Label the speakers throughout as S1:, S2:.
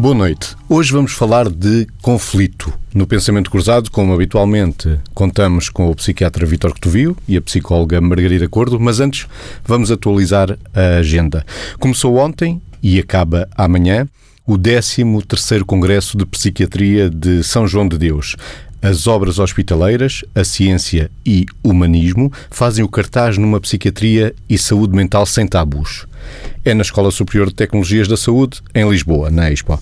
S1: Boa noite. Hoje vamos falar de conflito. No Pensamento Cruzado, como habitualmente, contamos com o psiquiatra Vítor Cotovio e a psicóloga Margarida Cordo, mas antes vamos atualizar a agenda. Começou ontem e acaba amanhã o 13º Congresso de Psiquiatria de São João de Deus. As obras hospitaleiras, a ciência e humanismo fazem o cartaz numa psiquiatria e saúde mental sem tabus. É na Escola Superior de Tecnologias da Saúde, em Lisboa, na Expo.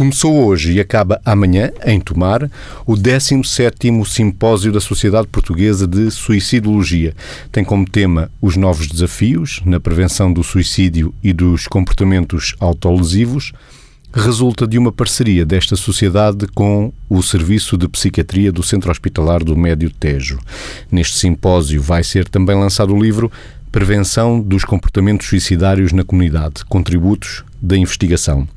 S1: Começou hoje e acaba amanhã, em Tomar, o 17º Simpósio da Sociedade Portuguesa de Suicidologia. Tem como tema os novos desafios na prevenção do suicídio e dos comportamentos autolesivos. Resulta de uma parceria desta sociedade com o Serviço de Psiquiatria do Centro Hospitalar do Médio Tejo. Neste simpósio vai ser também lançado o livro Prevenção dos Comportamentos Suicidários na Comunidade Contributos da Investigação.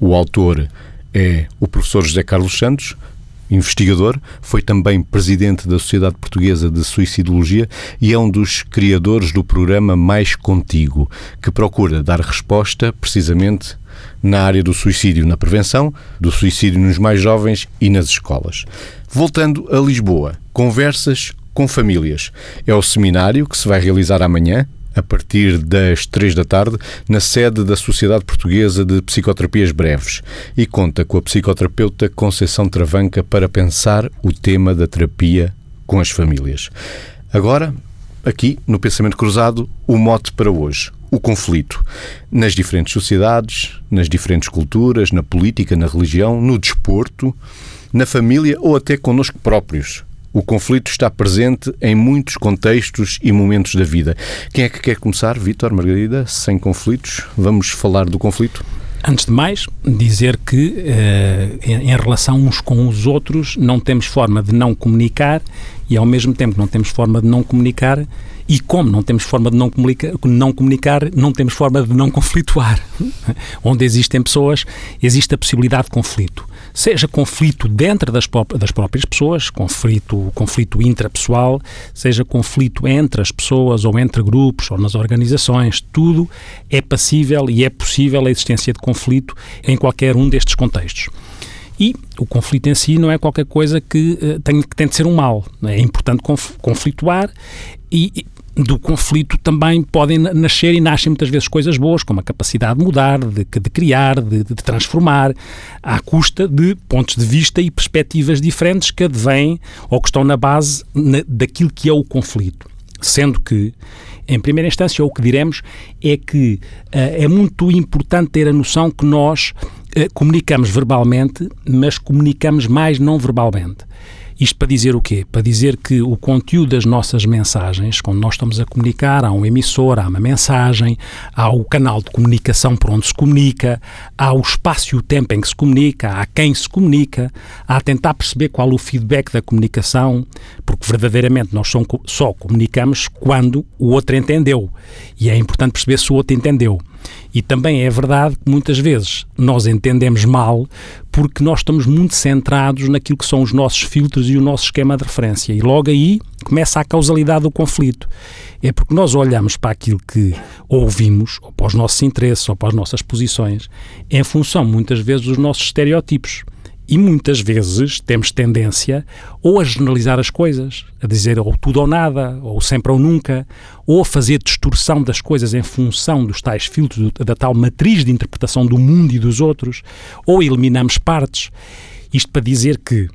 S1: O autor é o professor José Carlos Santos, investigador, foi também presidente da Sociedade Portuguesa de Suicidologia e é um dos criadores do programa Mais Contigo, que procura dar resposta precisamente na área do suicídio na prevenção, do suicídio nos mais jovens e nas escolas. Voltando a Lisboa, conversas com famílias. É o seminário que se vai realizar amanhã, a partir das três da tarde, na sede da Sociedade Portuguesa de Psicoterapias Breves e conta com a psicoterapeuta Conceição Travanca para pensar o tema da terapia com as famílias. Agora, aqui no Pensamento Cruzado, o mote para hoje: o conflito. Nas diferentes sociedades, nas diferentes culturas, na política, na religião, no desporto, na família ou até connosco próprios. O conflito está presente em muitos contextos e momentos da vida. Quem é que quer começar? Vítor, Margarida, sem conflitos? Vamos falar do conflito?
S2: Antes de mais, dizer que eh, em relação uns com os outros não temos forma de não comunicar e ao mesmo tempo que não temos forma de não comunicar e como não temos forma de não comunicar, não comunicar, não temos forma de não conflituar. Onde existem pessoas, existe a possibilidade de conflito seja conflito dentro das, das próprias pessoas, conflito, conflito intrapessoal, seja conflito entre as pessoas ou entre grupos ou nas organizações, tudo é passível e é possível a existência de conflito em qualquer um destes contextos. E o conflito em si não é qualquer coisa que, uh, tem, que tem de ser um mal. É importante conf, conflituar e, do conflito também podem nascer e nascem muitas vezes coisas boas, como a capacidade de mudar, de, de criar, de, de, transformar, à custa de pontos de vista e perspectivas diferentes que advêm ou que estão na base na, daquilo que é o conflito. Sendo que, em primeira instância, o que diremos é que uh, é muito importante ter a noção que nós uh, comunicamos verbalmente, mas comunicamos mais não verbalmente. Isto para dizer o quê? Para dizer que o conteúdo das nossas mensagens, quando nós estamos a comunicar, há um emissor, há uma mensagem, há o canal de comunicação por onde se comunica, há o espaço e o tempo em que se comunica, há quem se comunica, há tentar perceber qual o feedback da comunicação, porque verdadeiramente nós só comunicamos quando o outro entendeu. E é importante perceber se o outro entendeu. E também é verdade que muitas vezes nós entendemos mal porque nós estamos muito centrados naquilo que são os nossos filtros e o nosso esquema de referência. E logo aí começa a causalidade do conflito. É porque nós olhamos para aquilo que ouvimos, ou para os nossos interesses, ou para as nossas posições, em função muitas vezes dos nossos estereótipos. E muitas vezes temos tendência ou a generalizar as coisas, a dizer ou tudo ou nada, ou sempre ou nunca, ou a fazer distorção das coisas em função dos tais filtros, da tal matriz de interpretação do mundo e dos outros, ou eliminamos partes. Isto para dizer que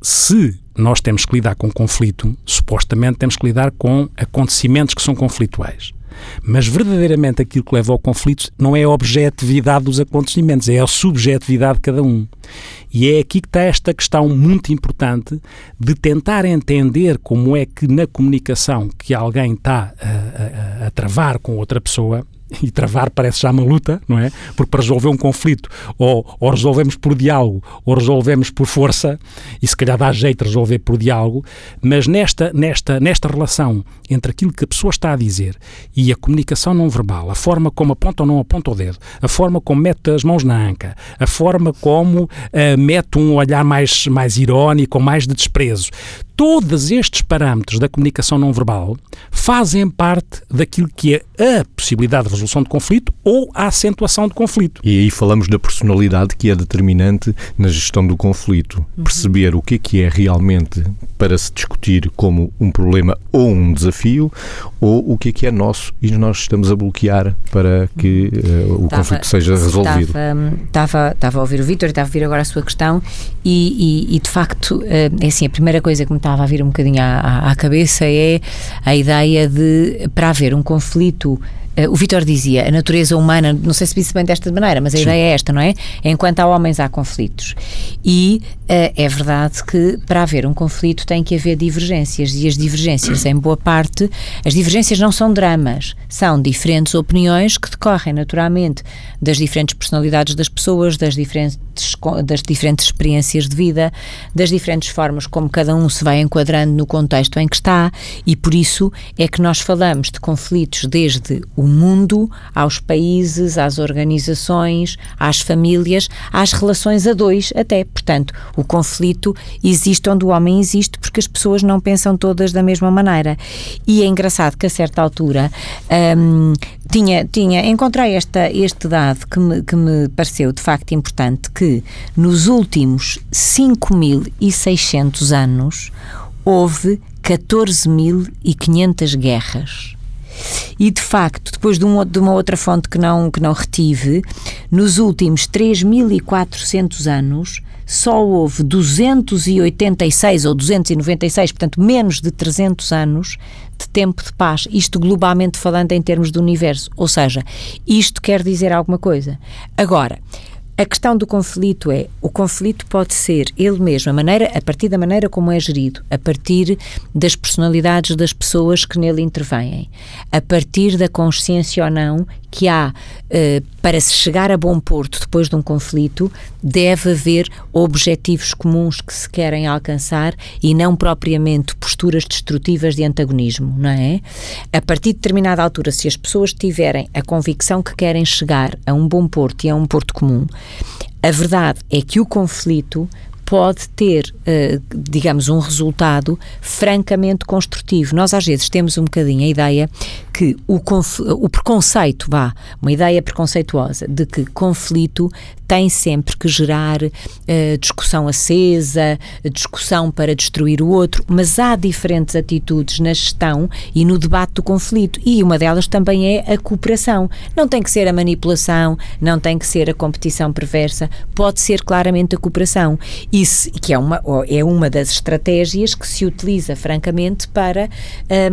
S2: se nós temos que lidar com conflito, supostamente temos que lidar com acontecimentos que são conflituais. Mas verdadeiramente aquilo que leva ao conflito não é a objetividade dos acontecimentos, é a subjetividade de cada um. E é aqui que está esta questão muito importante de tentar entender como é que na comunicação que alguém está a, a, a travar com outra pessoa, e travar parece já uma luta, não é? Porque para resolver um conflito, ou, ou resolvemos por diálogo, ou resolvemos por força, e se calhar dá jeito de resolver por diálogo, mas nesta, nesta, nesta relação entre aquilo que a pessoa está a dizer e a comunicação não verbal, a forma como aponta ou não aponta o dedo, a forma como mete as mãos na anca, a forma como uh, mete um olhar mais, mais irónico ou mais de desprezo, todos estes parâmetros da comunicação não verbal fazem parte daquilo que é a possibilidade de resolução de conflito ou a acentuação de conflito.
S1: E aí falamos da personalidade que é determinante na gestão do conflito. Uhum. Perceber o que é que é realmente para se discutir como um problema ou um desafio, ou o que é que é nosso e nós estamos a bloquear para que uh, o tava, conflito seja resolvido.
S3: Estava, estava a ouvir o Vítor, estava a ouvir agora a sua questão e, e, e de facto, uh, é assim, a primeira coisa que me estava a vir um bocadinho à, à cabeça é a ideia de, para haver um conflito o Vitor dizia, a natureza humana, não sei se disse bem desta maneira, mas a Sim. ideia é esta, não é? Enquanto há homens, há conflitos. E uh, é verdade que para haver um conflito tem que haver divergências, e as divergências, em boa parte, as divergências não são dramas, são diferentes opiniões que decorrem naturalmente das diferentes personalidades das pessoas, das diferentes, das diferentes experiências de vida, das diferentes formas como cada um se vai enquadrando no contexto em que está, e por isso é que nós falamos de conflitos desde o o mundo, aos países, às organizações, às famílias, às relações a dois até. Portanto, o conflito existe onde o homem existe porque as pessoas não pensam todas da mesma maneira. E é engraçado que a certa altura hum, tinha, tinha, encontrei esta, este dado que me, que me pareceu de facto importante, que nos últimos 5.600 anos houve 14.500 guerras. E de facto, depois de, um, de uma outra fonte que não, que não retive, nos últimos 3.400 anos só houve 286 ou 296, portanto menos de 300 anos de tempo de paz, isto globalmente falando em termos do universo. Ou seja, isto quer dizer alguma coisa. Agora, a questão do conflito é, o conflito pode ser ele mesmo, a maneira, a partir da maneira como é gerido, a partir das personalidades das pessoas que nele intervêm, a partir da consciência ou não que há eh, para se chegar a bom porto depois de um conflito, deve haver objetivos comuns que se querem alcançar e não propriamente posturas destrutivas de antagonismo, não é? A partir de determinada altura, se as pessoas tiverem a convicção que querem chegar a um bom porto e a um porto comum, a verdade é que o conflito pode ter, uh, digamos, um resultado francamente construtivo. Nós às vezes temos um bocadinho a ideia que o, o preconceito, vá, uma ideia preconceituosa de que conflito tem sempre que gerar uh, discussão acesa, discussão para destruir o outro, mas há diferentes atitudes na gestão e no debate do conflito e uma delas também é a cooperação. Não tem que ser a manipulação, não tem que ser a competição perversa, pode ser claramente a cooperação. Isso, que é uma, é uma das estratégias que se utiliza, francamente, para,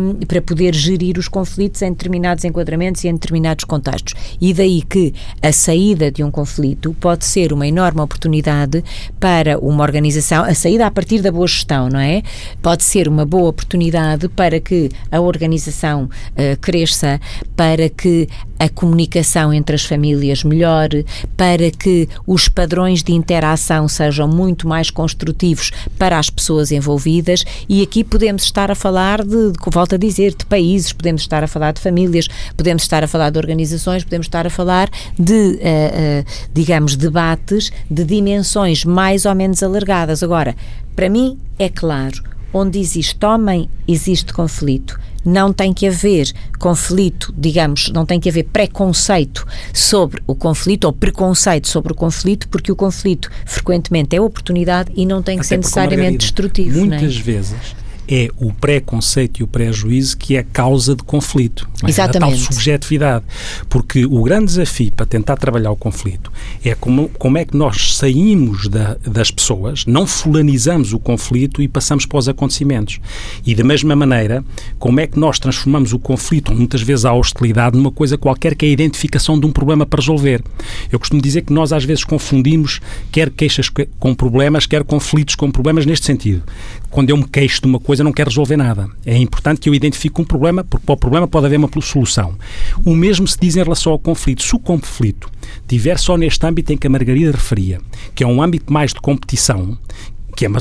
S3: um, para poder gerir os conflitos em determinados enquadramentos e em determinados contextos. E daí que a saída de um conflito pode ser uma enorme oportunidade para uma organização, a saída a partir da boa gestão, não é? Pode ser uma boa oportunidade para que a organização uh, cresça, para que a comunicação entre as famílias melhore, para que os padrões de interação sejam muito mais construtivos para as pessoas envolvidas e aqui podemos estar a falar de, de volto a dizer, de países, podemos estar a falar de famílias, podemos estar a falar de organizações, podemos estar a falar de, uh, uh, digamos, debates de dimensões mais ou menos alargadas. Agora, para mim é claro, onde existe homem, existe conflito não tem que haver conflito, digamos, não tem que haver preconceito sobre o conflito ou preconceito sobre o conflito, porque o conflito frequentemente é oportunidade e não tem que Até ser necessariamente destrutivo.
S2: Muitas
S3: é?
S2: vezes é o preconceito e o prejuízo que é causa de conflito. É?
S3: Exatamente.
S2: A tal subjetividade. Porque o grande desafio para tentar trabalhar o conflito é como, como é que nós saímos da, das pessoas, não fulanizamos o conflito e passamos para os acontecimentos. E da mesma maneira, como é que nós transformamos o conflito, muitas vezes a hostilidade, numa coisa qualquer que é a identificação de um problema para resolver. Eu costumo dizer que nós às vezes confundimos quer queixas com problemas, quer conflitos com problemas neste sentido. Quando eu me queixo de uma coisa, não quero resolver nada. É importante que eu identifique um problema, porque para o problema pode haver uma solução. O mesmo se diz em relação ao conflito. Se o conflito tiver só neste âmbito em que a Margarida referia, que é um âmbito mais de competição, que é uma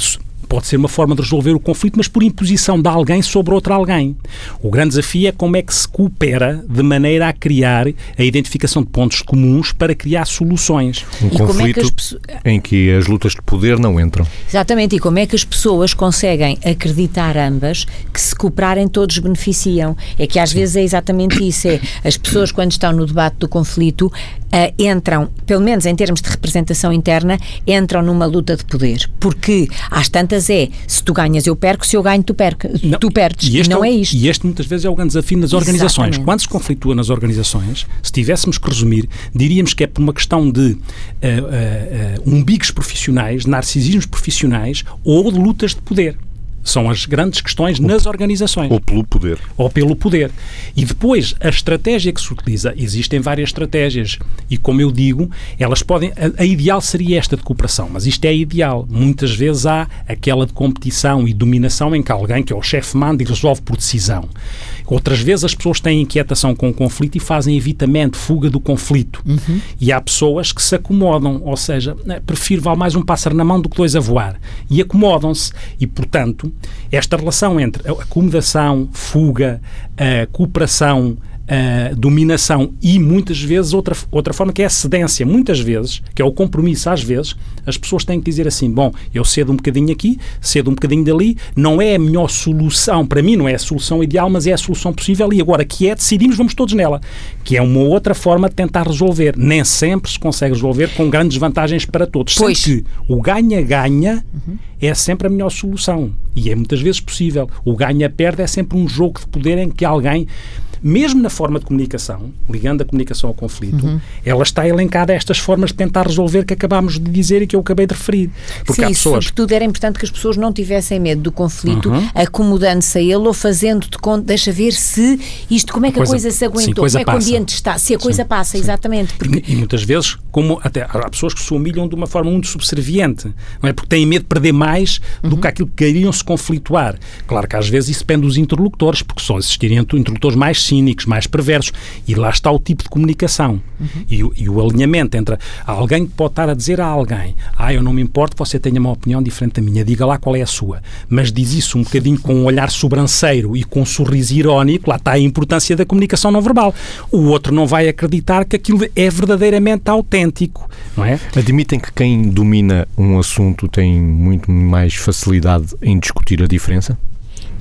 S2: pode ser uma forma de resolver o conflito, mas por imposição de alguém sobre outro alguém. O grande desafio é como é que se coopera de maneira a criar a identificação de pontos comuns para criar soluções.
S1: Um e conflito é que as... em que as lutas de poder não entram.
S3: Exatamente, e como é que as pessoas conseguem acreditar ambas que se cooperarem todos beneficiam? É que às Sim. vezes é exatamente isso, é as pessoas quando estão no debate do conflito uh, entram, pelo menos em termos de representação interna, entram numa luta de poder. Porque às tantas é, se tu ganhas eu perco, se eu ganho tu, perca, não, tu perdes. E não é, é, isto.
S2: E este muitas vezes é o grande desafio nas organizações. Exatamente. Quando se conflitua nas organizações, se tivéssemos que resumir, diríamos que é por uma questão de uh, uh, umbigos profissionais, narcisismos profissionais ou de lutas de poder. São as grandes questões ou, nas organizações.
S1: Ou pelo poder.
S2: Ou pelo poder. E depois, a estratégia que se utiliza, existem várias estratégias. E como eu digo, elas podem. A, a ideal seria esta de cooperação, mas isto é ideal. Muitas vezes há aquela de competição e dominação em que alguém, que é o chefe, manda e resolve por decisão. Outras vezes as pessoas têm inquietação com o conflito e fazem evitamento, fuga do conflito. Uhum. E há pessoas que se acomodam, ou seja, né, prefiro vale mais um pássaro na mão do que dois a voar. E acomodam-se. E, portanto, esta relação entre acomodação, fuga, a cooperação, uh, dominação e muitas vezes outra, outra forma que é a cedência. Muitas vezes, que é o compromisso, às vezes, as pessoas têm que dizer assim: bom, eu cedo um bocadinho aqui, cedo um bocadinho dali, não é a melhor solução, para mim não é a solução ideal, mas é a solução possível e agora que é, decidimos, vamos todos nela. Que é uma outra forma de tentar resolver. Nem sempre se consegue resolver com grandes vantagens para todos. Pois. Sendo que o ganha-ganha uhum. é sempre a melhor solução e é muitas vezes possível. O ganha-perde é sempre um jogo de poder em que alguém mesmo na forma de comunicação, ligando a comunicação ao conflito, uhum. ela está elencada a estas formas de tentar resolver que acabámos de dizer e que eu acabei de referir.
S3: Porque Sim, pessoas... sobretudo era importante que as pessoas não tivessem medo do conflito, uhum. acomodando-se a ele ou fazendo de conta, deixa ver se isto, como é que a coisa, a coisa se aguentou, sim, coisa como é que o ambiente está, se a coisa sim, passa, sim. exatamente.
S2: Porque... E, e, muitas vezes, como até há pessoas que se humilham de uma forma muito subserviente, não é? Porque têm medo de perder mais uhum. do que aquilo que queriam se conflituar. Claro que às vezes isso depende dos interlocutores, porque só existirem interlocutores mais cínicos, mais perversos. E lá está o tipo de comunicação. Uhum. E, o, e, o alinhamento entre alguém que pode estar a dizer a alguém: Ah, eu não me importo que você tenha uma opinião diferente da minha, diga lá qual é a sua. Mas diz isso um bocadinho com um olhar sobranceiro e com um sorriso irónico, lá está a importância da comunicação não verbal. O outro não vai acreditar que aquilo é verdadeiramente autêntico, não é?
S1: Admitem que quem domina um assunto tem muito mais facilidade em discutir a diferença?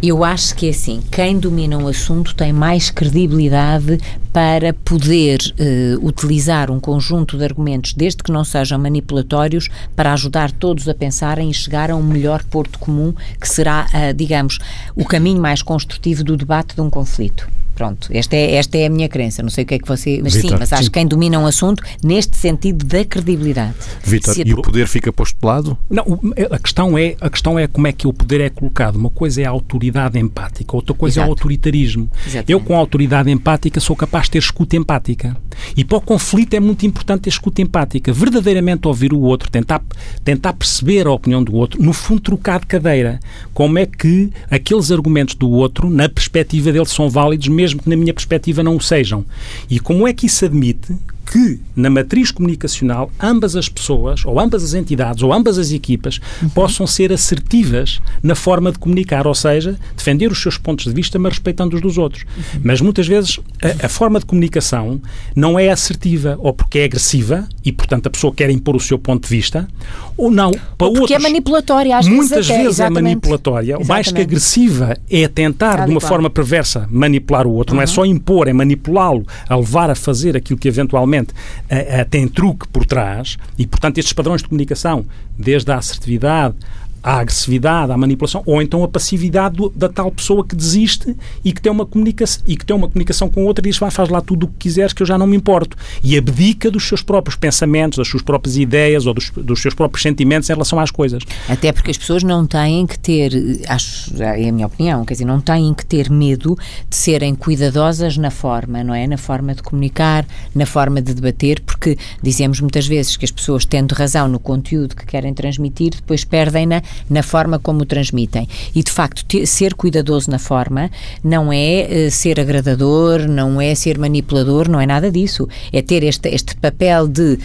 S3: Eu acho que é assim, quem domina um assunto tem mais credibilidade para poder uh, utilizar um conjunto de argumentos, desde que não sejam manipulatórios, para ajudar todos a pensarem e chegar a um melhor porto comum, que será, uh, digamos, o caminho mais construtivo do debate de um conflito. Pronto, esta é, esta é a minha crença. Não sei o que é que você. Mas Victor, sim, mas acho que quem domina um assunto neste sentido da credibilidade.
S1: Vitor, e o poder fica posto de lado?
S2: Não, a questão, é, a questão é como é que o poder é colocado. Uma coisa é a autoridade empática, outra coisa Exato. é o autoritarismo. Exatamente. Eu, com a autoridade empática, sou capaz de ter escuta empática. E para o conflito é muito importante ter escuta empática. Verdadeiramente ouvir o outro, tentar, tentar perceber a opinião do outro, no fundo, trocar de cadeira. Como é que aqueles argumentos do outro, na perspectiva dele, são válidos mesmo mesmo que na minha perspectiva não o sejam. E como é que isso admite que na matriz comunicacional ambas as pessoas, ou ambas as entidades, ou ambas as equipas uhum. possam ser assertivas na forma de comunicar, ou seja, defender os seus pontos de vista, mas respeitando os dos outros. Uhum. Mas muitas vezes a, a, forma de comunicação não é assertiva, ou porque é agressiva e, portanto, a pessoa quer impor o seu ponto de vista, ou não.
S3: Para ou porque é outros, é manipulatória, às
S2: muitas
S3: vezes,
S2: vezes é manipulatória. Exatamente. Mais que agressiva é tentar, de uma forma perversa, manipular o outro. Uhum. Não é só impor, é manipulá-lo, a levar a fazer aquilo que eventualmente tem truque por trás e, portanto, estes padrões de comunicação, desde a assertividade à agressividade, à manipulação, ou então a passividade do, da tal pessoa que desiste e que tem uma comunicação e que tem uma comunicação com outra e diz vai faz lá tudo o que quiseres que eu já não me importo e abdica dos seus próprios pensamentos, das suas próprias ideias ou dos, dos seus próprios sentimentos em relação às coisas.
S3: Até porque as pessoas não têm que ter, acho, é a minha opinião, quer dizer, não têm que ter medo de serem cuidadosas na forma, não é? Na forma de comunicar, na forma de debater, porque dizemos muitas vezes que as pessoas tendo razão no conteúdo que querem transmitir, depois perdem-na na forma como o transmitem. E, de facto, ter, ser cuidadoso na forma não é uh, ser agradador, não é ser manipulador, não é nada disso. É ter este, este papel de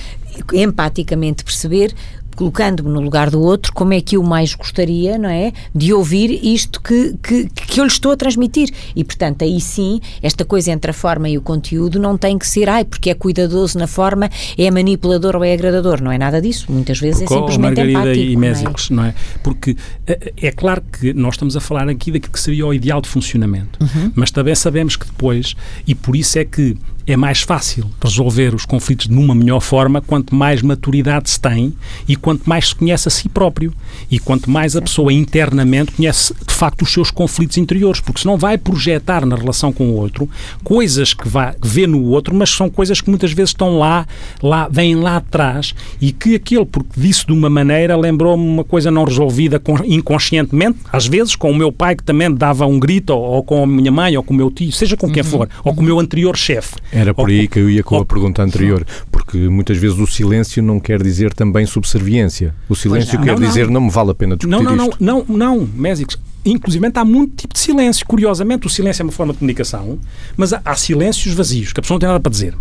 S3: empaticamente perceber colocando-me no lugar do outro, como é que eu mais gostaria, não é? De ouvir isto que, que, que eu lhe estou a transmitir. E, portanto, aí sim, esta coisa entre a forma e o conteúdo não tem que ser, ai, porque é cuidadoso na forma, é manipulador ou é agradador. Não é nada disso. Muitas vezes
S2: porque,
S3: é simplesmente
S2: Margarida
S3: empático.
S2: e Mésicos, não, é? não é? Porque é, é, claro que nós estamos a falar aqui daquilo que seria o ideal de funcionamento, uhum. mas também sabemos que depois, e por isso é que é mais fácil resolver os conflitos de uma melhor forma quanto mais maturidade se tem e quanto mais se conhece a si próprio e quanto mais a pessoa internamente conhece de facto os seus conflitos interiores, porque senão vai projetar na relação com o outro coisas que, vai, vê no outro, mas são coisas que muitas vezes estão lá, lá vêm lá atrás e que aquele, porque disse de uma maneira, lembrou-me uma coisa não resolvida inconscientemente, às vezes com o meu pai que também dava um grito, ou, ou com a minha mãe, ou com o meu tio, seja com quem uhum. for, ou com o meu anterior chefe.
S1: Era por aí que eu ia com a pergunta anterior, porque muitas vezes o silêncio não quer dizer também subserviência. O silêncio quer não, dizer não. não me vale a pena discutir
S2: não, não,
S1: isto.
S2: Não, não, não, Mésicos. Inclusive há muito tipo de silêncio. Curiosamente, o silêncio é uma forma de comunicação, mas há, há silêncios vazios, que a pessoa não tem nada para dizer.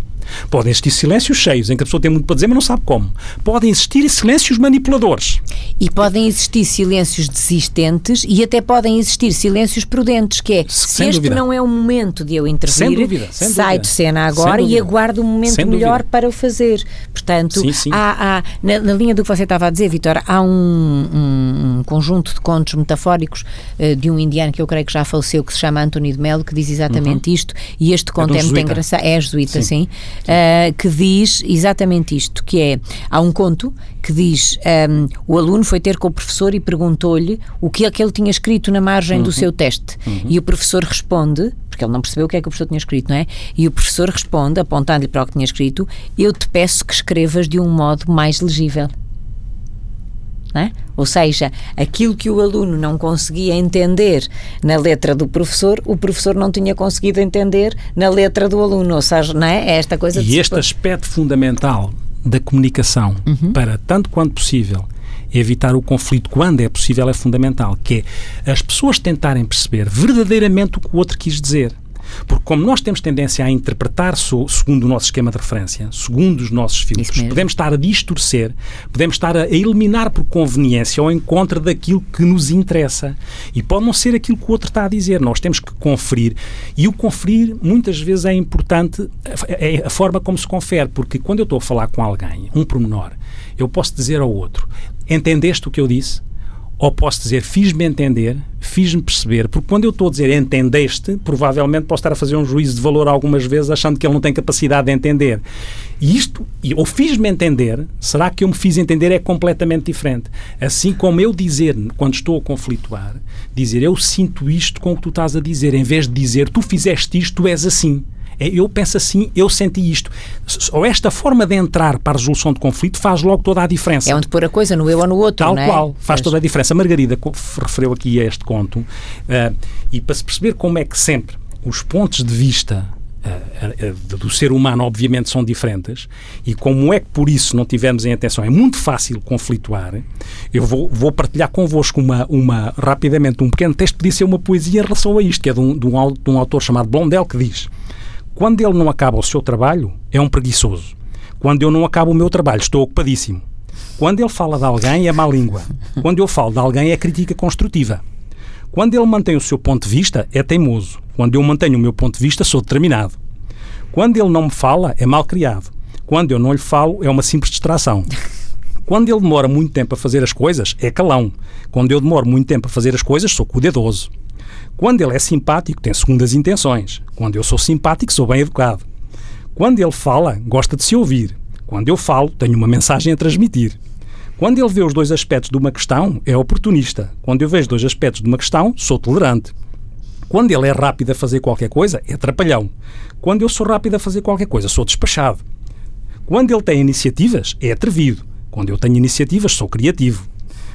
S2: Podem existir silêncios cheios, em que a pessoa tem muito para dizer, mas não sabe como. Podem existir silêncios manipuladores.
S3: E podem existir silêncios desistentes e até podem existir silêncios prudentes, que é, sem se este dúvida. não é o momento de eu intervir, sem dúvida, sem sai de cena agora e aguardo um momento melhor para o fazer. Portanto, sim, sim. Há, há na, na, linha do que você estava a dizer, Vitor, há um, um, um, conjunto de contos metafóricos uh, de um indiano que eu creio que já faleceu, que se chama Anthony de Melo, que diz exatamente uhum. isto, e este conto é, é muito engraçado. É jesuíta, sim. sim uh, que diz exatamente isto, que é, há um conto que diz, um, ehm, o aluno foi ter com o professor e perguntou-lhe o que é que ele tinha escrito na margem uhum. do seu teste. Uhum. E o professor responde, porque ele não percebeu o que é que o professor tinha escrito, não é? E o professor responde, apontando-lhe para o que tinha escrito, eu te peço que escrevas de um modo mais legível. É? Ou seja, aquilo que o aluno não conseguia entender na letra do professor, o professor não tinha conseguido entender na letra do aluno. Ou seja, não é? é esta coisa
S2: E este aspecto fundamental da comunicação, uhum. para tanto quanto possível evitar o conflito quando é possível, é fundamental, que é as pessoas tentarem perceber verdadeiramente o que o outro quis dizer. Porque como nós temos tendência a interpretar segundo o nosso esquema de referência, segundo os nossos filtros, podemos estar a distorcer, podemos estar a eliminar por conveniência ou encontro daquilo que nos interessa. E pode não ser aquilo que o outro está a dizer. Nós temos que conferir. E o conferir, muitas vezes, é importante é a forma como se confere. Porque quando eu estou a falar com alguém, um pormenor, eu posso dizer ao outro: Entendeste o que eu disse? Ou posso dizer fiz-me entender, fiz-me perceber, porque quando eu estou a dizer entendeste, provavelmente posso estar a fazer um juízo de valor algumas vezes achando que ele não tem capacidade de entender. E isto, ou fiz-me entender, será que eu me fiz entender é completamente diferente. Assim como eu dizer, quando estou a conflituar, dizer eu sinto isto com o que tu estás a dizer, em vez de dizer tu fizeste isto, tu és assim. É, eu penso assim, eu senti isto. Ou esta forma de entrar para a resolução de conflito faz logo toda a diferença.
S3: É onde pôr a coisa, no eu ou no outro.
S2: Tal
S3: é?
S2: qual, faz toda a diferença. A Margarida referiu aqui a este conto, uh, e para se perceber como é que sempre os pontos de vista uh, uh, do ser humano, obviamente, são diferentes, e como é que por isso não tivemos em atenção, é muito fácil conflituar, eu vou, vou partilhar convosco uma, uma, rapidamente um pequeno texto, podia ser uma poesia em relação a isto, que é de um, de um, de um autor chamado Blondel, que diz quando ele não acaba o seu trabalho, é um preguiçoso. Quando eu não acabo o meu trabalho, estou ocupadíssimo. Quando ele fala de alguém, é má língua. Quando eu falo de alguém, é crítica construtiva. Quando ele mantém o seu ponto de vista, é teimoso. Quando eu mantenho o meu ponto de vista, sou determinado. Quando ele não me fala, é mal criado. Quando eu não lhe falo, é uma simples distração. Quando ele demora muito tempo a fazer as coisas, é calão. Quando eu demoro muito tempo a fazer as coisas, sou cuidadoso. Quando ele é simpático, tem segundas intenções. Quando eu sou simpático, sou bem educado. Quando ele fala, gosta de se ouvir. Quando eu falo, tenho uma mensagem a transmitir. Quando ele vê os dois aspectos de uma questão, é oportunista. Quando eu vejo dois aspectos de uma questão, sou tolerante. Quando ele é rápido a fazer qualquer coisa, é trapalhão. Quando eu sou rápido a fazer qualquer coisa, sou despachado. Quando ele tem iniciativas, é atrevido. Quando eu tenho iniciativas, sou criativo.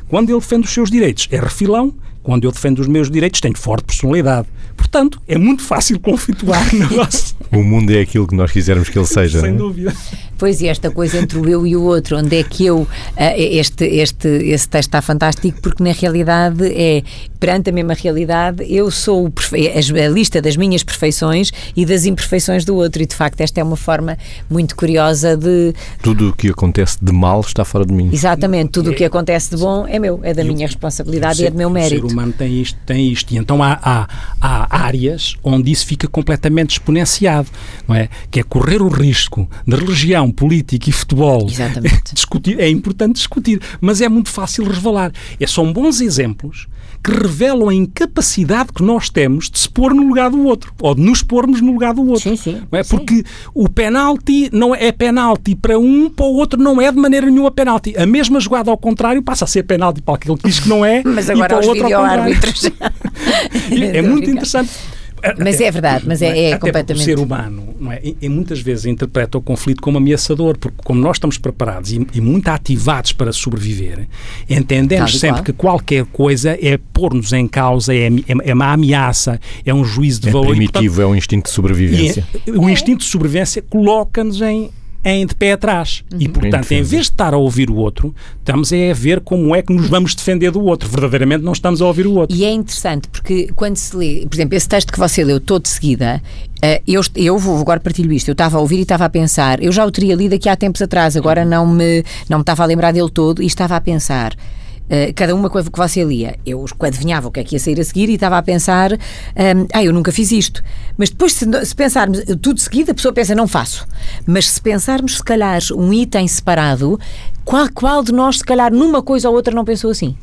S2: Quando ele defende os seus direitos, é refilão. Quando eu defendo os meus direitos, tenho forte personalidade. Portanto, é muito fácil conflituar o negócio.
S1: o mundo é aquilo que nós quisermos que ele seja.
S2: Sem
S1: né?
S2: dúvida.
S3: Pois, e esta coisa entre o eu e o outro, onde é que eu. Este, este, esse texto está fantástico porque, na realidade, é perante a mesma realidade, eu sou o, a lista das minhas perfeições e das imperfeições do outro. E, de facto, esta é uma forma muito curiosa de.
S1: Tudo o que acontece de mal está fora de mim.
S3: Exatamente, tudo o que acontece de bom é meu, é da minha responsabilidade
S2: ser,
S3: e é do meu mérito.
S2: O ser humano tem isto, tem isto. E então há, há, há áreas onde isso fica completamente exponenciado, não é? Que é correr o risco de religião, política e futebol.
S3: Exatamente.
S2: discutir, é importante discutir, mas é muito fácil resvalar. É, são bons exemplos que revelam a incapacidade que nós temos de se pôr no lugar do outro, ou de nos pormos no lugar do outro.
S3: Sim, sim.
S2: Não é?
S3: Sim.
S2: Porque o penalti não é penalti para um, para o outro não é de maneira nenhuma penalti. A mesma jogada ao contrário passa a ser penalti para aquele que diz que não é
S3: mas agora
S2: e para o outro ao contrário. é muito interessante.
S3: Mas
S2: até,
S3: é verdade, mas é, é
S2: até
S3: completamente.
S2: O ser humano, não é? E, e, muitas vezes interpreta o conflito como ameaçador, porque como nós estamos preparados e, e muito ativados para sobreviver, entendemos sempre qual. que qualquer coisa é pôr-nos em causa, é, é, é, uma ameaça, é um juízo de
S1: é
S2: valor.
S1: Primitivo, e, portanto, é um instinto de sobrevivência.
S2: o instinto de sobrevivência coloca-nos em, em de pé atrás. Uhum. E, portanto, em vez de estar a ouvir o outro, estamos a ver como é que nos vamos defender do outro. Verdadeiramente não estamos a ouvir o outro.
S3: E é interessante, porque quando se lê, por exemplo, esse texto que você leu todo de seguida, uh, eu, eu vou agora partilho isto, eu estava a ouvir e estava a pensar, eu já o teria lido aqui há tempos atrás, agora não me, não me estava a lembrar dele todo e estava a pensar. Uh, cada uma que você lia. Eu adivinhava o que é que ia sair a seguir e estava a pensar, um, ah, eu nunca fiz isto. Mas depois, se, se, pensarmos tudo seguido, a pessoa pensa, não faço. Mas se pensarmos, se calhar, um item separado, qual, qual de nós, se calhar, numa coisa ou outra não pensou assim?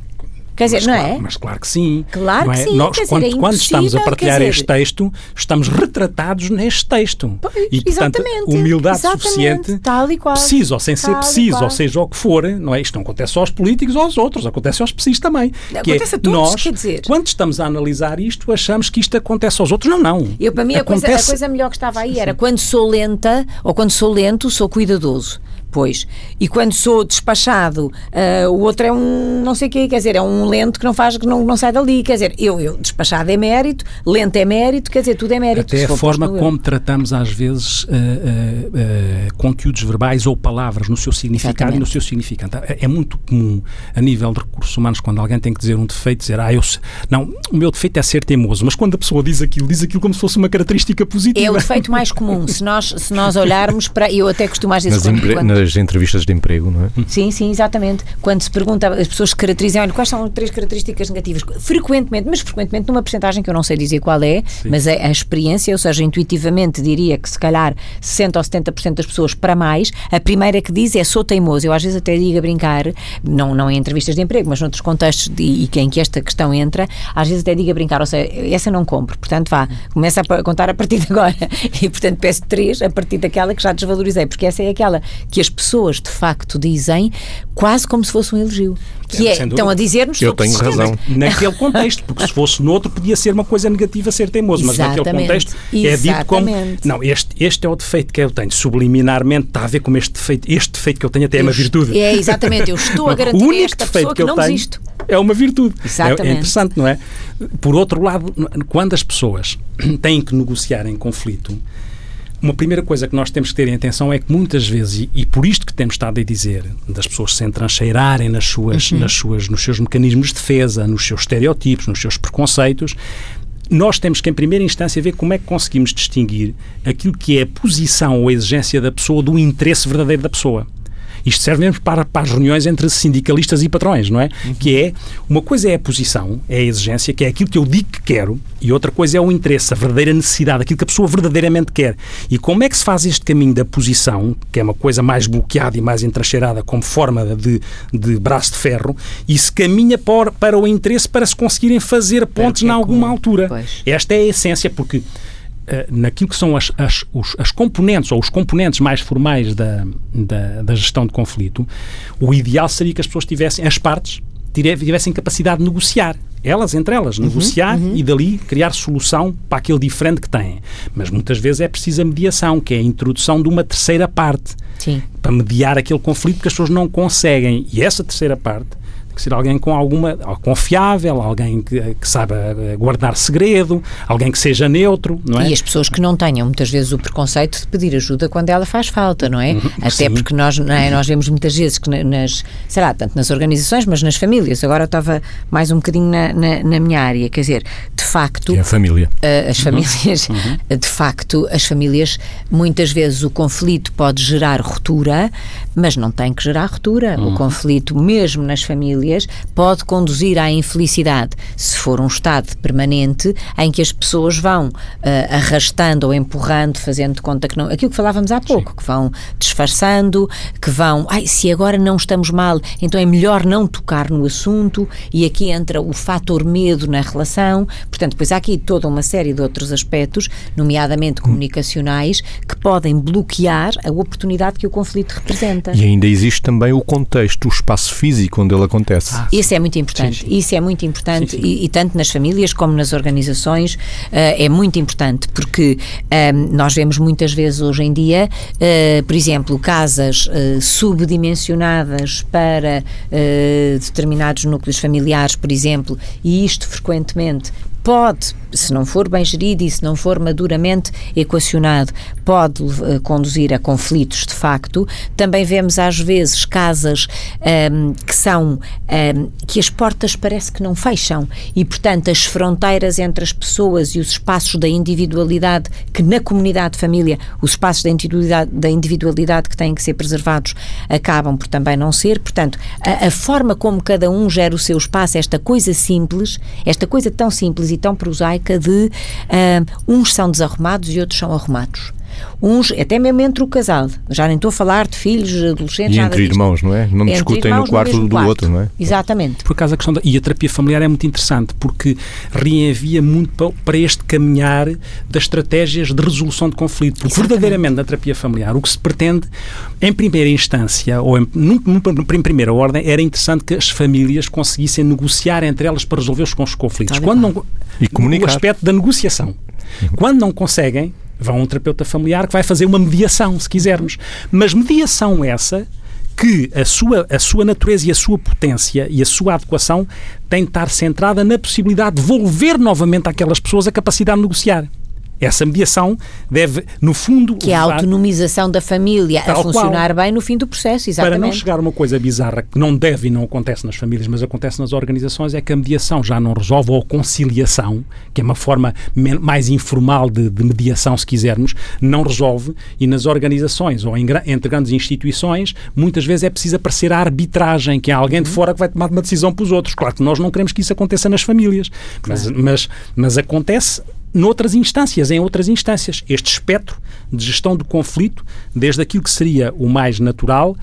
S3: Quer dizer,
S2: mas,
S3: não
S2: claro,
S3: é?
S2: Mas claro que sim.
S3: Claro
S2: é?
S3: que sim.
S2: Nós,
S3: quando,
S2: dizer, é quando estamos a partilhar
S3: dizer...
S2: este texto, estamos retratados neste texto.
S3: Pois,
S2: e, portanto, humildade suficiente,
S3: tal e qual,
S2: preciso ou sem ser preciso, ou seja o que for, não é? Isto não acontece só aos políticos ou aos outros, acontece aos precisos também.
S3: Não,
S2: que
S3: acontece
S2: é,
S3: a todos,
S2: nós,
S3: quer dizer.
S2: quando estamos a analisar isto, achamos que isto acontece aos outros. Não, não.
S3: Eu, para mim,
S2: acontece...
S3: a, coisa, a coisa melhor que estava aí era quando sou lenta ou quando sou lento, sou cuidadoso. Pois. E quando sou despachado, uh, o outro é um não sei o quê, quer dizer, é um lento que não faz, que não, não sai dali. Quer dizer, eu, eu despachado é mérito, lento é mérito, quer dizer, tudo é mérito.
S2: Até a forma como tratamos às vezes uh, uh, conteúdos verbais ou palavras no seu significado Exatamente. e no seu significado. É, é, muito comum a nível de recursos humanos quando alguém tem que dizer um defeito, dizer, ah, eu não, o meu defeito é ser teimoso, mas quando a pessoa diz aquilo, diz aquilo como se fosse uma característica positiva.
S3: É o defeito mais comum. se nós, se nós olharmos para. Eu até costumo às vezes.
S1: Nas, quando, nas entrevistas de emprego, não é?
S3: Sim, sim, exatamente. Quando se pergunta, as pessoas se caracterizam, olha, quais são três características negativas? Frequentemente, mas frequentemente numa porcentagem que eu não sei dizer qual é, sim. mas a, a, experiência, ou seja, intuitivamente diria que se calhar 60 ou 70% das pessoas para mais, a primeira que diz é sou teimoso. Eu às vezes até digo a brincar, não, não em entrevistas de emprego, mas noutros contextos de, e em que esta questão entra, às vezes até digo a brincar, ou seja, essa não compro, portanto vá, começa a contar a partir de agora. E portanto peço três a partir daquela que já desvalorizei, porque essa é aquela que as pessoas de facto dizem quase como se fosse um elogio. Que é, estão a dizer-nos
S1: Eu tenho razão.
S2: Naquele contexto, porque se fosse noutro podia ser uma coisa negativa ser teimoso, mas
S3: Exatamente.
S2: naquele contexto é dito como não, este, este é o defeito que eu tenho, subliminarmente está a ver como este defeito, este defeito que eu tenho até é uma virtude.
S3: É, exatamente, eu estou a garantir
S2: o único
S3: esta
S2: defeito
S3: pessoa
S2: que,
S3: que
S2: eu
S3: não
S2: tenho
S3: desisto.
S2: É uma virtude.
S3: Exatamente.
S2: É, é interessante, não é? Por outro lado, quando as pessoas têm que negociar em conflito, uma primeira coisa que nós temos que ter em atenção é que muitas vezes, e, e por isto que temos estado a dizer, das pessoas se entrancheirarem nas suas, uhum. nas suas, nos seus mecanismos de defesa, nos seus estereotipos, nos seus preconceitos, nós temos que, em primeira instância, ver como é que conseguimos distinguir aquilo que é a posição ou a exigência da pessoa do interesse verdadeiro da pessoa. Isto serve mesmo para, para as reuniões entre sindicalistas e patrões, não é? Uhum. Que é, uma coisa é a posição, é a exigência, que é aquilo que eu digo que quero, e outra coisa é o interesse, a verdadeira necessidade, aquilo que a pessoa verdadeiramente quer. E como é que se faz este caminho da posição, que é uma coisa mais bloqueada e mais entracheirada como forma de, de braço de ferro, e se caminha para, para o interesse para se conseguirem fazer pontos em alguma altura.
S3: Pois.
S2: Esta é a essência, porque naquilo que são as, as, os, as componentes ou os componentes mais formais da, da, da, gestão de conflito, o ideal seria que as pessoas tivessem, as partes, tivessem capacidade de negociar. Elas, entre elas,
S3: uhum,
S2: negociar
S3: uhum.
S2: e dali criar solução para aquele diferente que têm. Mas muitas vezes é preciso a mediação, que é a introdução de uma terceira parte
S3: Sim.
S2: para mediar aquele conflito que as pessoas não conseguem. E essa terceira parte que ser alguém com alguma confiável, alguém que, que saiba guardar segredo, alguém que seja neutro, não é?
S3: E as pessoas que não tenham muitas vezes o preconceito de pedir ajuda quando ela faz falta, não é? Uhum, Até sim. porque nós, é? nós vemos muitas vezes que nas, sei lá, tanto nas organizações, mas nas famílias, agora eu estava mais um bocadinho na, na, na minha área, quer dizer, de facto.
S1: É a família.
S3: Uh, as uhum. famílias, uhum. de facto, as famílias, muitas vezes o conflito pode gerar ruptura, mas não tem que gerar ruptura. Uhum. O conflito, mesmo nas famílias, pode conduzir à infelicidade se for um estado permanente em que as pessoas vão uh, arrastando ou empurrando, fazendo conta que não. Aquilo que falávamos há pouco, Sim. que vão disfarçando, que vão. Ai, se agora não estamos mal, então é melhor não tocar no assunto, e aqui entra o fator medo na relação. Portanto, depois há aqui toda uma série de outros aspectos, nomeadamente comunicacionais, que podem bloquear a oportunidade que o conflito representa.
S1: E ainda existe também o contexto, o espaço físico onde ele acontece.
S3: Ah, Isso é muito importante. Sim, sim. Isso é muito importante sim, e, e, tanto nas famílias como nas organizações uh, é muito importante porque uh, nós vemos muitas vezes hoje em dia, uh, por exemplo, casas subdimensionadas para determinados núcleos familiares, por exemplo, e isto frequentemente pode, se não for bem gerido e se não for maduramente equacionado, pode uh, conduzir a conflitos de facto. Também vemos às vezes casas um, ehm, que são um, ehm, que as portas parece que não fecham e, portanto, as fronteiras entre as pessoas e os espaços da individualidade que na comunidade de família, os espaços da individualidade, da individualidade que têm que ser preservados acabam por também não ser. Portanto, a, a forma como cada um gera o seu espaço, esta coisa simples, esta coisa tão simples e tão prosaica de uh, uns são desarrumados e outros são arrumados. Uns, até mesmo entre o casal, já nem estou a falar de filhos, adolescentes,
S1: E entre irmãos, não é? Não entre discutem no quarto no do quarto. outro, não é?
S3: Exatamente.
S2: Por acaso a questão da, e a terapia familiar é muito interessante porque reenvia muito para este caminhar das estratégias de resolução de conflito. Porque Exatamente. verdadeiramente na terapia familiar o que se pretende, em primeira instância, ou em, em primeira ordem, era interessante que as famílias conseguissem negociar entre elas para resolver os conflitos. Quando não,
S1: e comunicar.
S2: O aspecto da negociação. Quando não conseguem, vão a um terapeuta familiar que vai fazer uma mediação, se quisermos. Mas mediação essa que a sua, a sua natureza e a sua potência e a sua adequação tem de estar centrada na possibilidade de devolver novamente àquelas pessoas a capacidade de negociar. Essa mediação deve, no fundo.
S3: Que é a autonomização da família a funcionar qual, bem no fim do processo, exatamente.
S2: Para não chegar a uma coisa bizarra que não deve e não acontece nas famílias, mas acontece nas organizações, é que a mediação já não resolve, ou a conciliação, que é uma forma mais informal de, de mediação, se quisermos, não resolve. E nas organizações ou em, entre grandes instituições, muitas vezes é preciso aparecer a arbitragem, que é alguém de uhum. fora que vai tomar uma decisão para os outros. Claro que nós não queremos que isso aconteça nas famílias, mas, mas, mas acontece noutras instâncias, em outras instâncias. Este espectro de gestão do conflito, desde aquilo que seria o mais natural,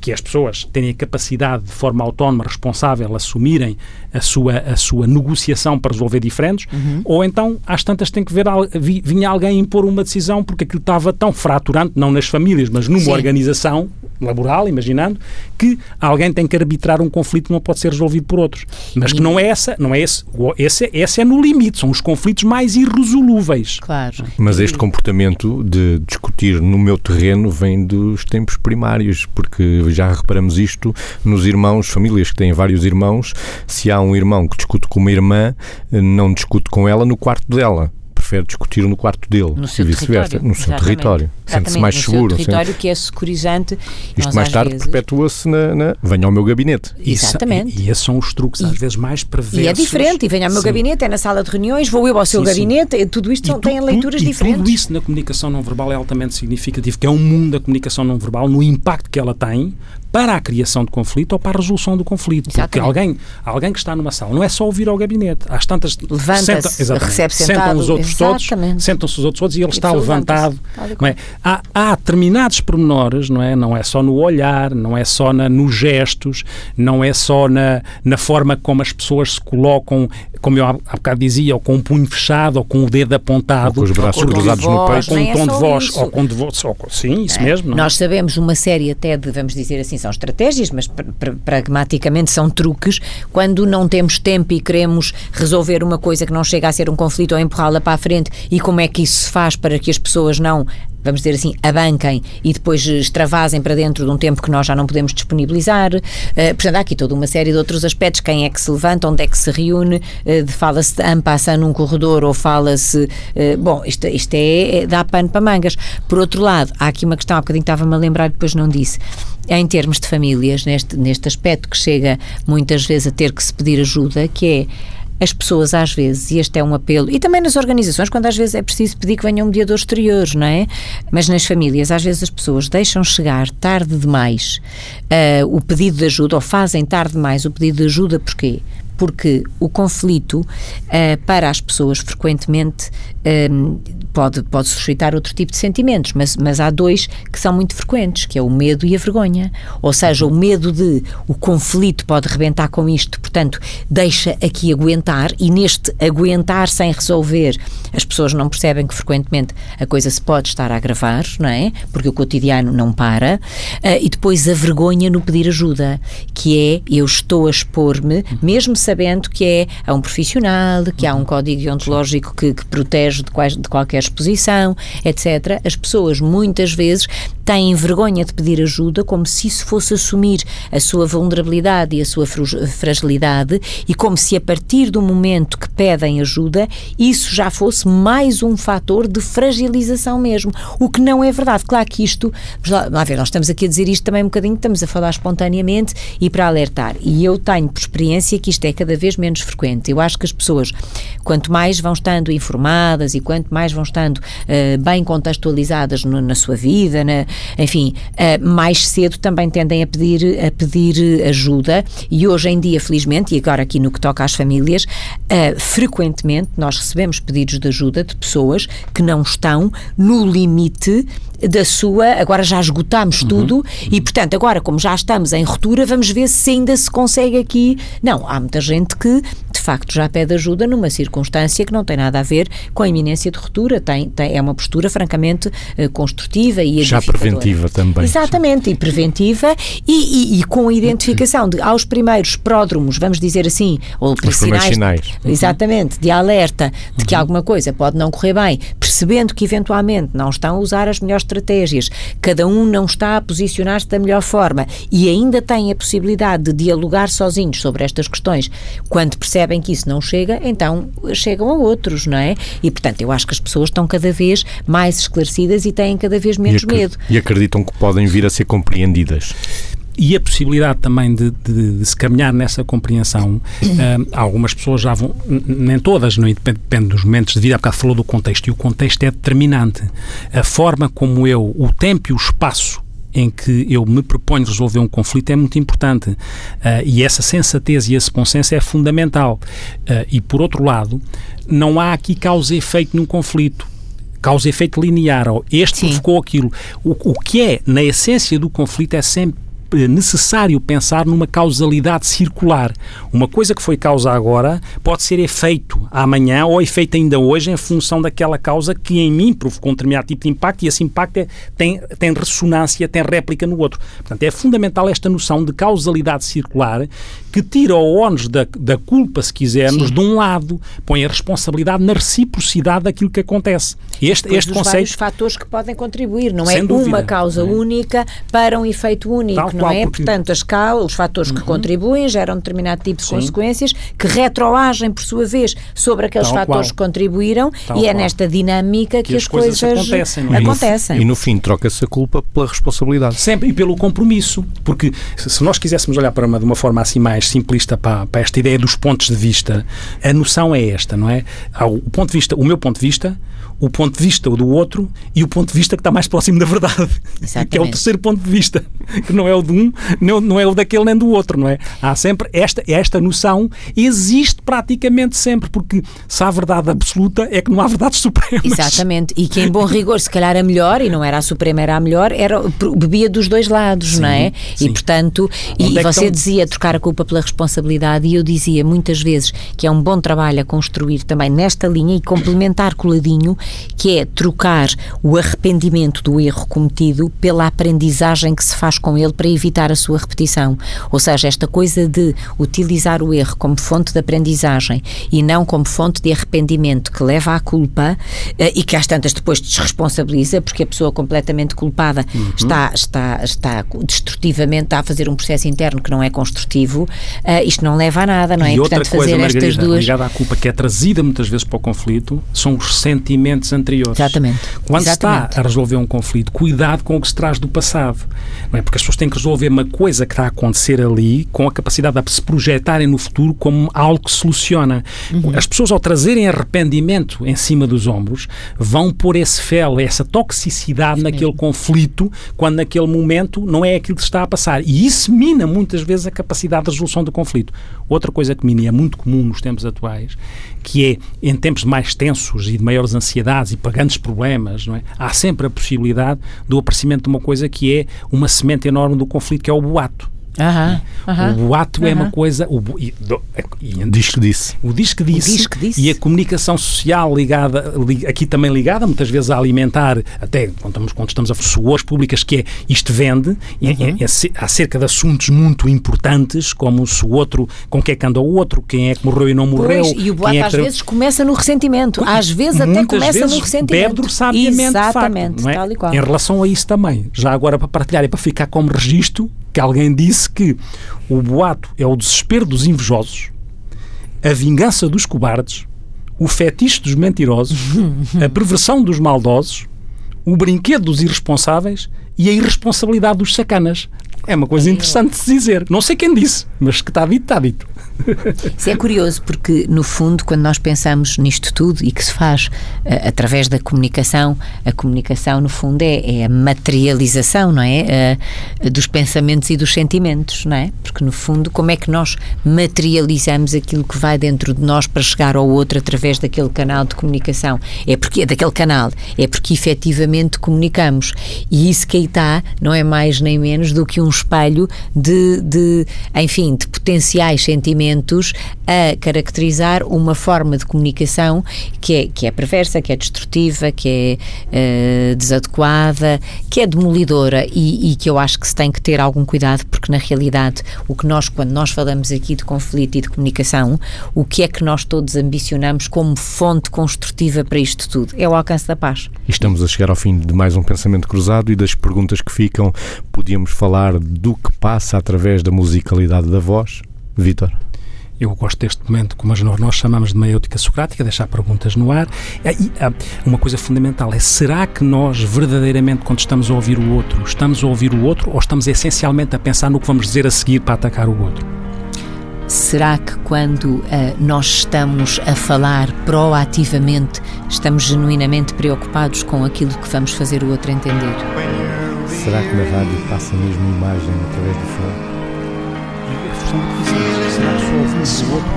S2: que as pessoas terem a capacidade de forma autónoma, responsável, assumirem a sua, a sua negociação para resolver diferentes, uhum. ou então às tantas tem que ver vinha alguém impor uma decisão porque aquilo estava tão fraturante, não nas famílias, mas numa Sim. organização laboral, imaginando, que alguém tem que arbitrar um conflito que não pode ser resolvido por outros. Mas que não é essa, não é esse, esse, esse é no limite, são os conflitos mais irresolúveis.
S3: Claro.
S1: Mas este comportamento de discutir no meu terreno vem dos tempos primários, porque já reparamos isto nos irmãos, famílias que têm vários irmãos, se há um irmão que discute com uma irmã, não discute com ela no quarto dela prefere discutir no quarto dele no e vice-versa, no seu território. Sente-se mais
S3: no
S1: seguro.
S3: No território sente... que é securizante.
S1: Isto mais tarde vezes... perpetua-se na, na, Venha ao meu gabinete.
S3: Exatamente.
S2: E, e esses são os truques, às vezes, mais perversos.
S3: E é diferente. E venha ao meu sim. gabinete, é na sala de reuniões, vou eu ao seu sim, gabinete. Sim. Tudo isto tem leituras
S2: e
S3: diferentes.
S2: tudo isso na comunicação não verbal é altamente significativo, que é um mundo da comunicação não verbal, no impacto que ela tem para a criação de conflito ou para a resolução do conflito. Exatamente. Porque alguém, alguém que está numa sala não é só ouvir ao gabinete. Às tantas.
S3: Levanta-se, recebe sentado.
S2: Sentam os outros
S3: exatamente.
S2: todos, sentam-se os outros todos e ele e está levantado. Não é? há, há determinados pormenores, não é? Não é só no olhar, não é só na, nos gestos, não é só na, na forma como as pessoas se colocam, como eu há, há bocado dizia, ou com o um punho fechado, ou com o dedo apontado, ou
S1: com os braços cruzados no peito,
S2: com um tom de voz, ou com de voz, sim, isso é. mesmo. Não?
S3: É? Nós sabemos uma série até de, vamos dizer assim, são estratégias, mas pr pr pragmaticamente são truques. Quando não temos tempo e queremos resolver uma coisa que não chega a ser um conflito ou empurrá-la para a frente, e como é que isso se faz para que as pessoas não vamos dizer assim, abanquem e depois extravasem para dentro de um tempo que nós já não podemos disponibilizar. Uh, portanto, há aqui toda uma série de outros aspectos. Quem é que se levanta, onde é que se reúne, uh, fala-se de ampassando num corredor ou fala-se. Uh, bom, isto, isto é, é dá pano para mangas. Por outro lado, há aqui uma questão, há bocadinho estava-me a lembrar, depois não disse em termos de famílias, neste, neste aspecto que chega muitas vezes a ter que se pedir ajuda, que é as pessoas às vezes, e este é um apelo, e também nas organizações, quando às vezes é preciso pedir que venha um mediador exterior, não é? Mas nas famílias, às vezes as pessoas deixam chegar tarde demais uh, o pedido de ajuda, ou fazem tarde demais o pedido de ajuda, porquê? Porque o conflito uh, para as pessoas frequentemente um, pode, pode suscitar outro tipo de sentimentos, mas, mas há dois que são muito frequentes, que é o medo e a vergonha. Ou seja, o medo de o conflito pode rebentar com isto, portanto, deixa aqui aguentar e neste aguentar sem resolver, as pessoas não percebem que frequentemente a coisa se pode estar a agravar, não é? Porque o cotidiano não para. Uh, e depois a vergonha no pedir ajuda, que é eu estou a expor-me, mesmo sabendo que é a um profissional, que há um código deontológico que, que protege de, quais, de qualquer exposição, etc. As pessoas muitas vezes têm vergonha de pedir ajuda, como se isso fosse assumir a sua vulnerabilidade e a sua fragilidade, e como se a partir do momento que pedem ajuda, isso já fosse mais um fator de fragilização mesmo. O que não é verdade. Claro que isto, lá, lá ver, nós estamos aqui a dizer isto também um bocadinho, estamos a falar espontaneamente e para alertar. E eu tenho por experiência que isto é cada vez menos frequente. Eu acho que as pessoas, quanto mais vão estando informadas e quanto mais vão estando uh, bem contextualizadas no, na sua vida, na, enfim, uh, mais cedo também tendem a pedir, a pedir ajuda e hoje em dia, felizmente, e agora aqui no que toca às famílias, uh, frequentemente nós recebemos pedidos de ajuda de pessoas que não estão no limite da sua, agora já esgotámos uhum. tudo e, portanto, agora como já estamos em ruptura, vamos ver se ainda se consegue aqui. Não, há muita gente que, facto, já pede ajuda numa circunstância que não tem nada a ver com a iminência de ruptura, tem, tem é uma postura francamente uh, construtiva e
S1: Já preventiva também.
S3: Exatamente, e preventiva e, e, e, com a identificação de, aos primeiros pródromos, vamos dizer assim, ou
S1: Os sinais, sinais.
S3: Uhum. Exatamente, de alerta de que uhum. alguma coisa pode não correr bem, percebendo que eventualmente não estão a usar as melhores estratégias, cada um não está a posicionar-se da melhor forma e ainda têm a possibilidade de dialogar sozinhos sobre estas questões, quando percebem que isso não chega, então chegam a outros, não é? E, portanto, eu acho que as pessoas estão cada vez mais esclarecidas e têm cada vez menos
S1: e
S3: medo.
S1: E acreditam que podem vir a ser compreendidas
S2: e a possibilidade também de, de, de se caminhar nessa compreensão, uh, algumas pessoas já vão, nem todas, não depende, depende dos momentos de vida, há bocado falou do contexto, e o contexto é determinante. A forma como eu, o tempo e o espaço em que eu me proponho resolver um conflito é muito importante. Uh, e essa sensatez e esse bom senso é fundamental. Uh, e, por outro lado, não há aqui causa e efeito num conflito causa e efeito linear, este Sim. provocou aquilo. O, o que é, na essência do conflito, é sempre necessário pensar numa causalidade circular. Uma coisa que foi causa agora pode ser efeito amanhã ou efeito ainda hoje em função daquela causa que em mim provocou um determinado tipo de impacto e esse impacto é, tem, tem ressonância, tem réplica no outro. Portanto, é fundamental esta noção de causalidade circular que tira o ónus da, da culpa, se quisermos, Sim. de um lado, põe a responsabilidade na reciprocidade daquilo que acontece. Este, este conceito. vários
S3: fatores que podem contribuir, não é dúvida, uma causa é? única para um efeito único. Tal não é? Porque... Portanto, as os fatores uhum. que contribuem geram determinado tipo de Sim. consequências que retroagem, por sua vez, sobre aqueles Tal fatores qual. que contribuíram Tal e é qual. nesta dinâmica que, que as, as, coisas, coisas acontecem. É? acontecem.
S1: E, no, e no fim troca-se a culpa pela responsabilidade.
S2: Sempre, e pelo compromisso. Porque se nós quiséssemos olhar para uma, de uma forma assim mais simplista para, para esta ideia dos pontos de vista, a noção é esta, não é? O ponto de vista, o meu ponto de vista o ponto de vista do outro e o ponto de vista que está mais próximo da verdade, Exatamente. que é o terceiro ponto de vista, que não é o de um, não é o daquele nem do outro, não é? Há sempre esta, esta noção, existe praticamente sempre, porque se há verdade absoluta é que não há verdades supremas.
S3: Exatamente, e que em bom rigor, se calhar a melhor, e não era a suprema, era a melhor, era, bebia dos dois lados, sim, não é? Sim. E portanto, e, é você estão... dizia trocar a culpa pela responsabilidade e eu dizia muitas vezes que é um bom trabalho a construir também nesta linha e complementar coladinho, que é trocar o arrependimento do erro cometido pela aprendizagem que se faz com ele para evitar a sua repetição. Ou seja, esta coisa de utilizar o erro como fonte de aprendizagem e não como fonte de arrependimento que leva à culpa eh, e que às tantas depois desresponsabiliza, porque a pessoa completamente culpada uhum. está, está, está destrutivamente a fazer um processo interno que não é construtivo, uh, isto não leva a nada, não é?
S2: E outra Portanto, coisa, fazer Margarida, estas duas... ligada à culpa que é trazida muitas vezes para o conflito são os sentimentos anteriores.
S3: Exatamente.
S2: Quando
S3: Exatamente.
S2: se está a resolver um conflito, cuidado com o que se traz do passado, não é? Porque as pessoas têm que resolver uma coisa que está a acontecer ali com a capacidade de se projetarem no futuro como algo que soluciona. Uhum. As pessoas, ao trazerem arrependimento em cima dos ombros, vão pôr esse fel, essa toxicidade Sim. naquele conflito, quando naquele momento não é aquilo que está a passar. E isso mina muitas vezes a capacidade de resolução do conflito. Outra coisa que mina e é muito comum nos tempos atuais, que é em tempos mais tensos e de maiores ansiedades e para grandes problemas, não é? há sempre a possibilidade do aparecimento de uma coisa que é uma semente enorme do conflito, que é o boato.
S3: Aham, aham,
S2: o boato
S3: aham.
S2: é uma coisa. O, e, do,
S1: e, o disco disse.
S2: O disco disse,
S3: o disco disse.
S2: E a comunicação social ligada, li, aqui também ligada, muitas vezes a alimentar, até quando estamos, quando estamos a suores públicas, que é isto vende, uhum. é, é, é, acerca de assuntos muito importantes, como se o outro, com quem é que anda o outro, quem é que morreu e não morreu.
S3: Pois, e o boato
S2: é
S3: às vezes começa no ressentimento. Às vezes até começa
S2: vezes
S3: no ressentimento.
S2: Bebe sabiamente,
S3: Exatamente,
S2: facto, é?
S3: tal e qual.
S2: Em relação a isso também, já agora para partilhar e para ficar como registro, que alguém disse que o boato é o desespero dos invejosos, a vingança dos cobardes, o fetiche dos mentirosos, a perversão dos maldosos, o brinquedo dos irresponsáveis e a irresponsabilidade dos sacanas. É uma coisa interessante de se dizer. Não sei quem disse, mas que está dito, está dito.
S3: Isso é curioso porque, no fundo, quando nós pensamos nisto tudo e que se faz uh, através da comunicação, a comunicação, no fundo, é, é a materialização, não é? Uh, dos pensamentos e dos sentimentos, não é? Porque, no fundo, como é que nós materializamos aquilo que vai dentro de nós para chegar ao outro através daquele canal de comunicação? É porque, daquele canal, é porque efetivamente comunicamos. E isso que aí está não é mais nem menos do que um espelho de, de enfim, de potenciais sentimentos a caracterizar uma forma de comunicação que é, que é perversa, que é destrutiva, que é uh, desadequada, que é demolidora e, e, que eu acho que se tem que ter algum cuidado porque na realidade o que nós, quando nós falamos aqui de conflito e de comunicação, o que é que nós todos ambicionamos como fonte construtiva para isto tudo? É o alcance da paz.
S1: Estamos a chegar ao fim de mais um pensamento cruzado e das perguntas que ficam, podíamos falar do que passa através da musicalidade da voz? Vítor?
S2: Eu gosto deste momento, como nós chamamos de meiótica socrática, deixar perguntas no ar. E ah, uma coisa fundamental é: será que nós verdadeiramente, quando estamos a ouvir o outro, estamos a ouvir o outro ou estamos essencialmente a pensar no que vamos dizer a seguir para atacar o outro?
S3: Será que quando uh, nós estamos a falar proativamente, estamos genuinamente preocupados com aquilo que vamos fazer o outro entender?
S1: Será que na rádio passa mesmo imagem através do som?
S2: Reforçando o que dissemos. Será que só ouvimos o outro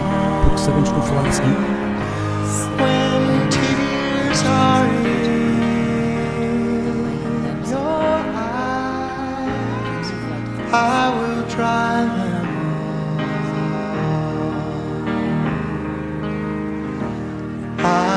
S2: porque sabemos como falar a seguir? I will try them I'm